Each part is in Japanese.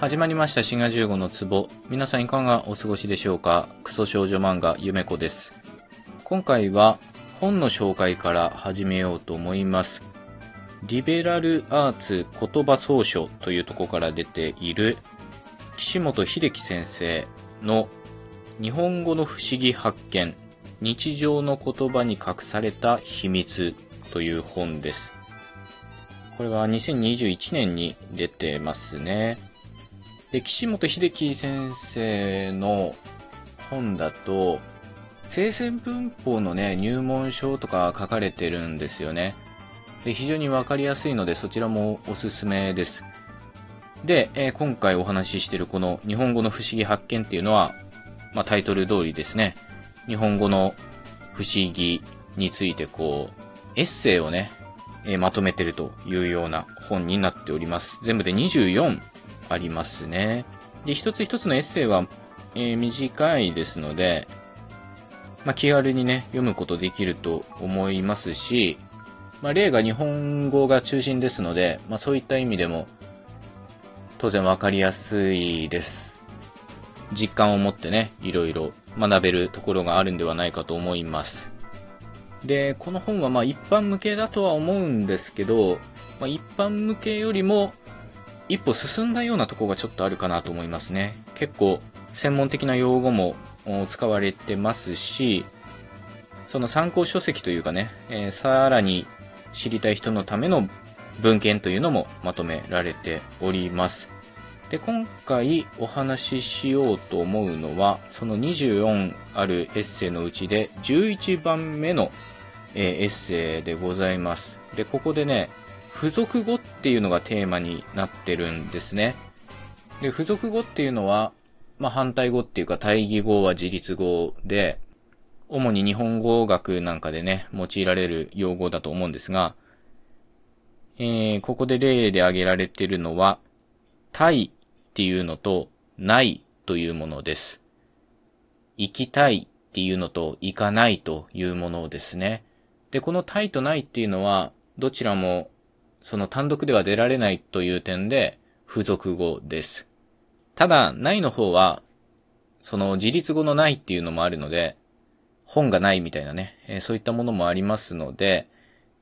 始まりました滋賀15の壺。皆さんいかがお過ごしでしょうか？クソ少女漫画ゆめこです。今回は本の紹介から始めようと思います。リベラルアーツ言葉総書というとこから出ている岸本秀樹先生の日本語の不思議発見日常の言葉に隠された秘密という本です。これは2021年に出てますね。で、岸本秀樹先生の本だと、聖戦文法のね、入門書とか書かれてるんですよね。で、非常にわかりやすいので、そちらもおすすめです。で、えー今回お話ししてるこの日本語の不思議発見っていうのは、まあ、タイトル通りですね、日本語の不思議についてこう、エッセイをね、えーまとめてるというような本になっております。全部で24ありますね。で、一つ一つのエッセイは、えー短いですので、まあ、気軽にね、読むことできると思いますし、まあ、例が日本語が中心ですので、まあ、そういった意味でも、当然わかりやすいです。実感を持ってね、いろいろ学べるところがあるんではないかと思います。で、この本はまあ一般向けだとは思うんですけど、まあ、一般向けよりも一歩進んだようなとこがちょっとあるかなと思いますね。結構専門的な用語も使われてますし、その参考書籍というかね、えーさらに知りたい人のための文献というのもまとめられております。で、今回お話ししようと思うのは、その24あるエッセイのうちで11番目の、えーエッセイでございます。で、ここでね、付属語っていうのがテーマになってるんですね。で、付属語っていうのは、まあ、反対語っていうか対義語は自立語で、主に日本語学なんかでね、用いられる用語だと思うんですが、えー、ここで例で挙げられているのは、対っていうのと、ないというものです。行きたいっていうのと、行かないというものですね。で、この対とないっていうのは、どちらも、その単独では出られないという点で、付属語です。ただ、ないの方は、その自立語のないっていうのもあるので、本がないみたいなね、えーそういったものもありますので、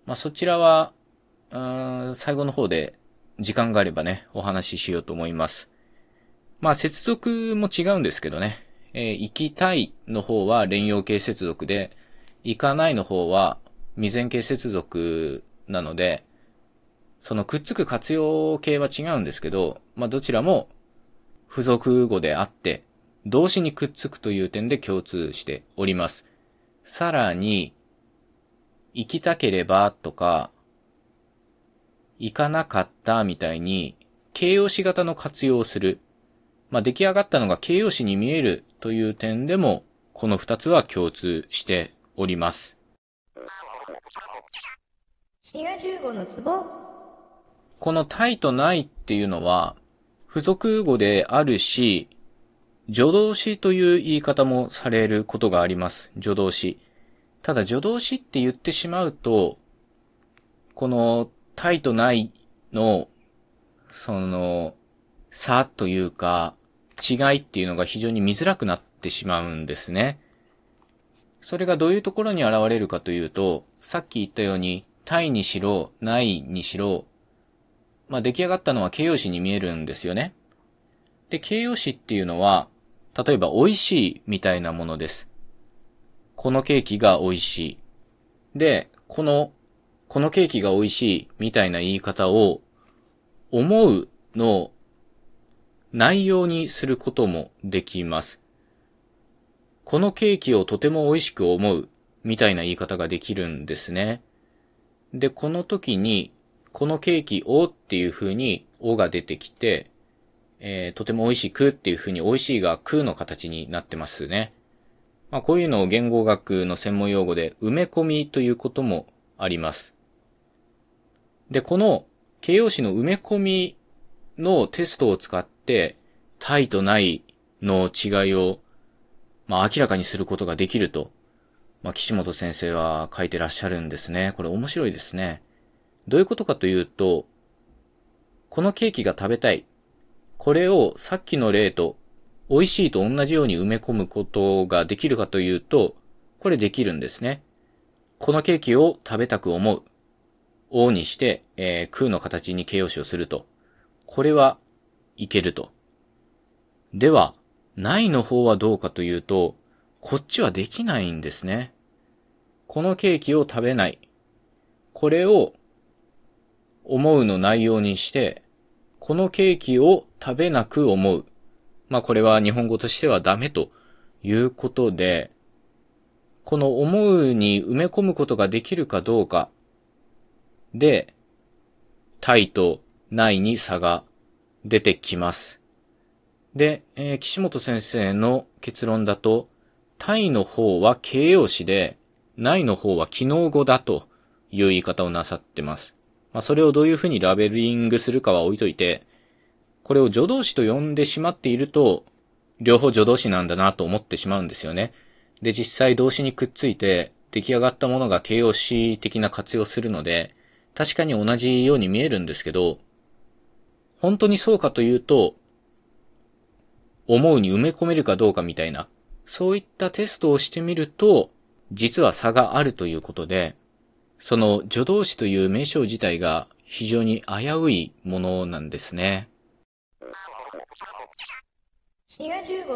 まあ、そちらは、うーん最後の方で時間があればね、お話ししようと思います。まあ、接続も違うんですけどね、えー行きたいの方は連用形接続で、行かないの方は未然形接続なので、そのくっつく活用形は違うんですけど、まあ、どちらも付属語であって、動詞にくっつくという点で共通しております。さらに、行きたければとか、行かなかったみたいに、形容詞型の活用をする。まあ、出来上がったのが形容詞に見えるという点でも、この二つは共通しております。滋賀15のツボこの対とないっていうのは、付属語であるし、助動詞という言い方もされることがあります。助動詞。ただ助動詞って言ってしまうと、この対とないの、その、差というか、違いっていうのが非常に見づらくなってしまうんですね。それがどういうところに現れるかというと、さっき言ったように、対にしろ、ないにしろ、まあ、出来上がったのは形容詞に見えるんですよね。で、形容詞っていうのは、例えば美味しいみたいなものです。このケーキが美味しい。で、この、このケーキが美味しいみたいな言い方を、思うの内容にすることもできます。このケーキをとても美味しく思うみたいな言い方ができるんですね。で、この時に、このケーキをっていう風に、おが出てきて、えーとても美味しくっていう風に美味しいが空の形になってますね。まあこういうのを言語学の専門用語で埋め込みということもあります。で、この形容詞の埋め込みのテストを使って、対とないの違いを、まあ明らかにすることができると、まあ岸本先生は書いてらっしゃるんですね。これ面白いですね。どういうことかというと、このケーキが食べたい。これをさっきの例と美味しいと同じように埋め込むことができるかというと、これできるんですね。このケーキを食べたく思う。O にして、えー、空の形に形容詞をすると。これはいけると。では、ないの方はどうかというと、こっちはできないんですね。このケーキを食べない。これを思うの内容にして、このケーキを食べなく思う。まあこれは日本語としてはダメということで、この思うに埋め込むことができるかどうかで、体とないに差が出てきます。で、えー、岸本先生の結論だと、体の方は形容詞で、ないの方は機能語だという言い方をなさってます。まあ、それをどういうふうにラベリングするかは置いといて、これを助動詞と呼んでしまっていると、両方助動詞なんだなと思ってしまうんですよね。で、実際動詞にくっついて、出来上がったものが形容詞的な活用するので、確かに同じように見えるんですけど、本当にそうかというと、思うに埋め込めるかどうかみたいな、そういったテストをしてみると、実は差があるということで、その助動詞という名称自体が非常に危ういものなんですね。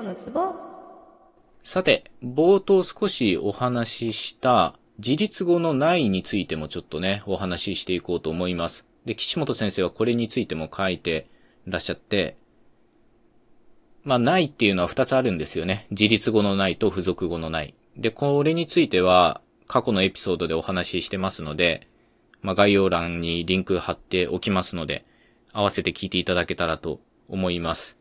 のツボさて、冒頭少しお話しした自立語のないについてもちょっとね、お話ししていこうと思います。で、岸本先生はこれについても書いてらっしゃって、まあ、ないっていうのは二つあるんですよね。自立語のないと付属語のない。で、これについては、過去のエピソードでお話ししてますので、まあ、概要欄にリンク貼っておきますので、合わせて聞いていただけたらと思います。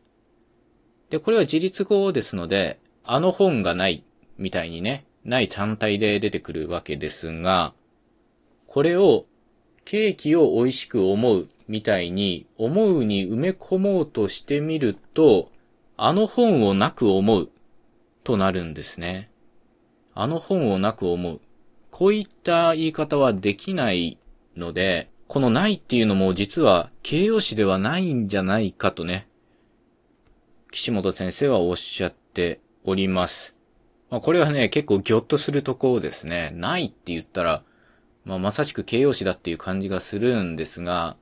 で、これは自立語ですので、あの本がないみたいにね、ない単体で出てくるわけですが、これをケーキを美味しく思うみたいに思うに埋め込もうとしてみると、あの本をなく思うとなるんですね。あの本をなく思う。こういった言い方はできないので、このないっていうのも実は形容詞ではないんじゃないかとね、岸本先生はおっしゃっております。まあ、これはね、結構ギョッとするところですね。ないって言ったら、まあ、まさしく形容詞だっていう感じがするんですが、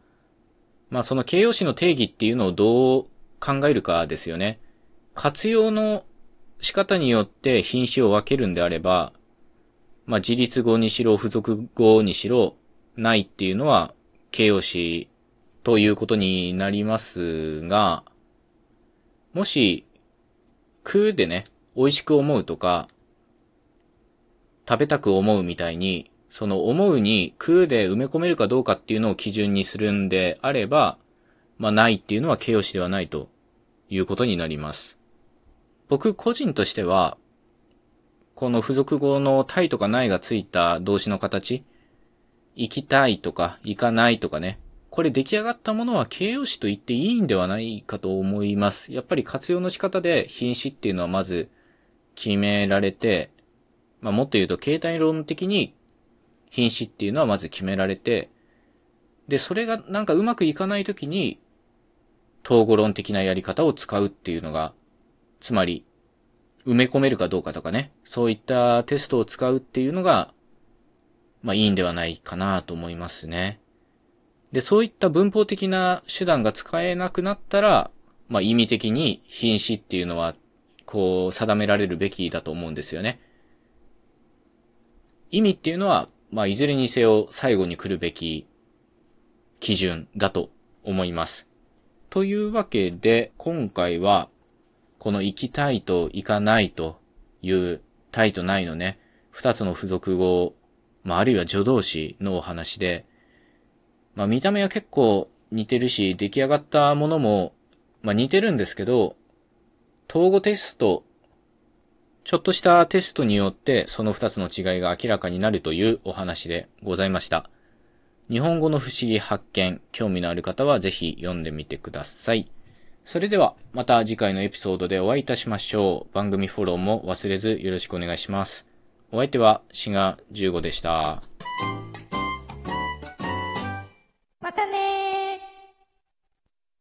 まあ、その形容詞の定義っていうのをどう考えるかですよね。活用の仕方によって品詞を分けるんであれば、まあ、自立語にしろ、付属語にしろ、ないっていうのは形容詞ということになりますが、もし、空でね、美味しく思うとか、食べたく思うみたいに、その思うに空で埋め込めるかどうかっていうのを基準にするんであれば、まあないっていうのは形容詞ではないということになります。僕個人としては、この付属語のたいとかないがついた動詞の形、行きたいとか行かないとかね、これ出来上がったものは形容詞と言っていいんではないかと思います。やっぱり活用の仕方で品詞っていうのはまず決められて、まあ、もっと言うと形態論的に品詞っていうのはまず決められて、で、それがなんかうまくいかないときに、統合論的なやり方を使うっていうのが、つまり、埋め込めるかどうかとかね、そういったテストを使うっていうのが、まあいいんではないかなと思いますね。で、そういった文法的な手段が使えなくなったら、まあ意味的に品詞っていうのは、こう、定められるべきだと思うんですよね。意味っていうのは、まあいずれにせよ最後に来るべき基準だと思います。というわけで、今回は、この行きたいと行かないという、たいとないのね、二つの付属語、まああるいは助動詞のお話で、まあ見た目は結構似てるし、出来上がったものも、まあ似てるんですけど、統合テスト、ちょっとしたテストによってその二つの違いが明らかになるというお話でございました。日本語の不思議発見、興味のある方はぜひ読んでみてください。それでは、また次回のエピソードでお会いいたしましょう。番組フォローも忘れずよろしくお願いします。お相手は、シガ15でした。